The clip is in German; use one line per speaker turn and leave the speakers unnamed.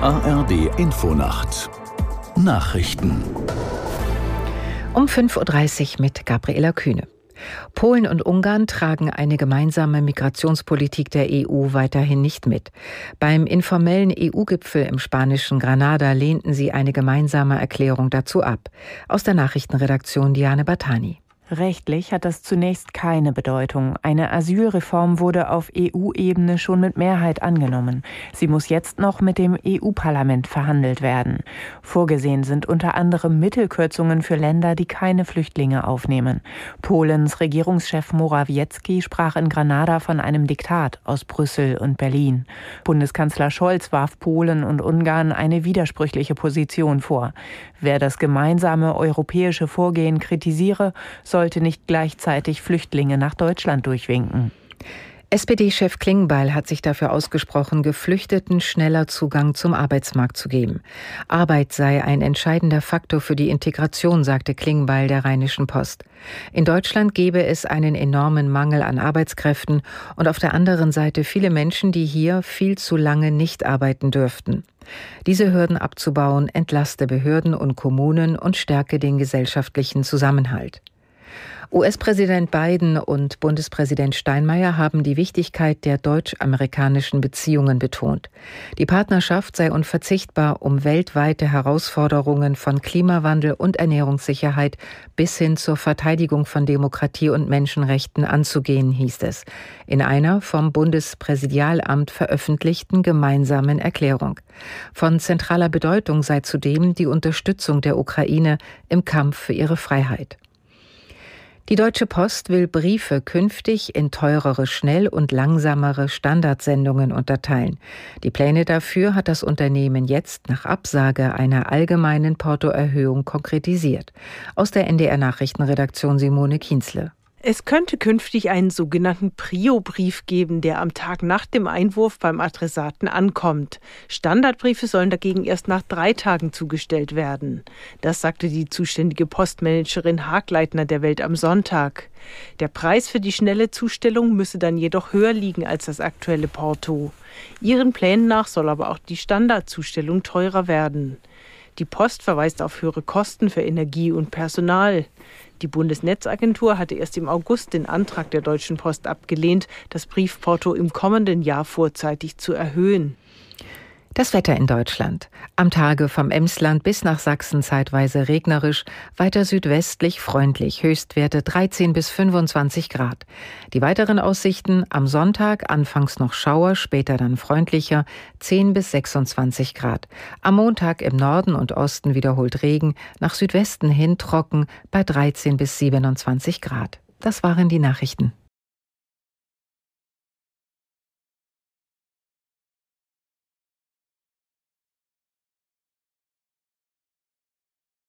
ARD Infonacht Nachrichten
um 5.30 Uhr mit Gabriela Kühne. Polen und Ungarn tragen eine gemeinsame Migrationspolitik der EU weiterhin nicht mit. Beim informellen EU-Gipfel im spanischen Granada lehnten sie eine gemeinsame Erklärung dazu ab. Aus der Nachrichtenredaktion Diane Batani.
Rechtlich hat das zunächst keine Bedeutung. Eine Asylreform wurde auf EU-Ebene schon mit Mehrheit angenommen. Sie muss jetzt noch mit dem EU-Parlament verhandelt werden. Vorgesehen sind unter anderem Mittelkürzungen für Länder, die keine Flüchtlinge aufnehmen. Polens Regierungschef Morawiecki sprach in Granada von einem Diktat aus Brüssel und Berlin. Bundeskanzler Scholz warf Polen und Ungarn eine widersprüchliche Position vor. Wer das gemeinsame europäische Vorgehen kritisiere, soll sollte nicht gleichzeitig Flüchtlinge nach Deutschland durchwinken.
SPD-Chef Klingbeil hat sich dafür ausgesprochen, Geflüchteten schneller Zugang zum Arbeitsmarkt zu geben. Arbeit sei ein entscheidender Faktor für die Integration, sagte Klingbeil der Rheinischen Post. In Deutschland gebe es einen enormen Mangel an Arbeitskräften und auf der anderen Seite viele Menschen, die hier viel zu lange nicht arbeiten dürften. Diese Hürden abzubauen entlaste Behörden und Kommunen und stärke den gesellschaftlichen Zusammenhalt. US-Präsident Biden und Bundespräsident Steinmeier haben die Wichtigkeit der deutsch-amerikanischen Beziehungen betont. Die Partnerschaft sei unverzichtbar, um weltweite Herausforderungen von Klimawandel und Ernährungssicherheit bis hin zur Verteidigung von Demokratie und Menschenrechten anzugehen, hieß es in einer vom Bundespräsidialamt veröffentlichten gemeinsamen Erklärung. Von zentraler Bedeutung sei zudem die Unterstützung der Ukraine im Kampf für ihre Freiheit. Die Deutsche Post will Briefe künftig in teurere schnell- und langsamere Standardsendungen unterteilen. Die Pläne dafür hat das Unternehmen jetzt nach Absage einer allgemeinen Portoerhöhung konkretisiert. Aus der NDR Nachrichtenredaktion Simone Kienzle.
Es könnte künftig einen sogenannten Prio-Brief geben, der am Tag nach dem Einwurf beim Adressaten ankommt. Standardbriefe sollen dagegen erst nach drei Tagen zugestellt werden. Das sagte die zuständige Postmanagerin Hagleitner der Welt am Sonntag. Der Preis für die schnelle Zustellung müsse dann jedoch höher liegen als das aktuelle Porto. Ihren Plänen nach soll aber auch die Standardzustellung teurer werden. Die Post verweist auf höhere Kosten für Energie und Personal. Die Bundesnetzagentur hatte erst im August den Antrag der Deutschen Post abgelehnt, das Briefporto im kommenden Jahr vorzeitig zu erhöhen.
Das Wetter in Deutschland. Am Tage vom Emsland bis nach Sachsen zeitweise regnerisch, weiter südwestlich freundlich, Höchstwerte 13 bis 25 Grad. Die weiteren Aussichten am Sonntag anfangs noch Schauer, später dann freundlicher, 10 bis 26 Grad. Am Montag im Norden und Osten wiederholt Regen, nach Südwesten hin trocken bei 13 bis 27 Grad. Das waren die Nachrichten.